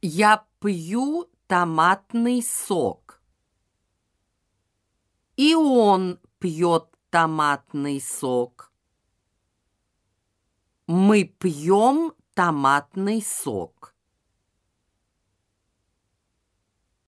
Я пью томатный сок. И он пьет томатный сок. Мы пьем томатный сок.